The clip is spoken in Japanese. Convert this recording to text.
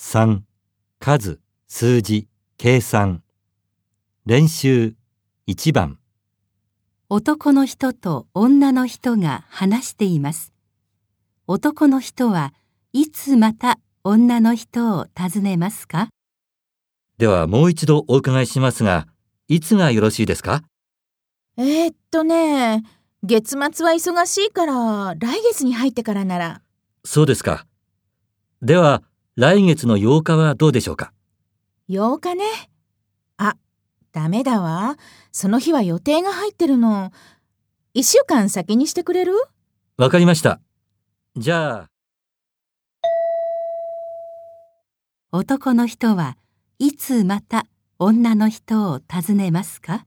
3、数、数字、計算。練習1番。男の人と女の人が話しています。男の人はいつまた女の人を訪ねますか？ではもう一度お伺いしますが、いつがよろしいですか？えーっとね、月末は忙しいから、来月に入ってからなら。そうですか。では、来月の8日はどうでしょうか？8日ね。あ、ダメだわ。その日は予定が入ってるの。1週間先にしてくれる？わかりました。じゃあ、男の人はいつまた女の人を訪ねますか？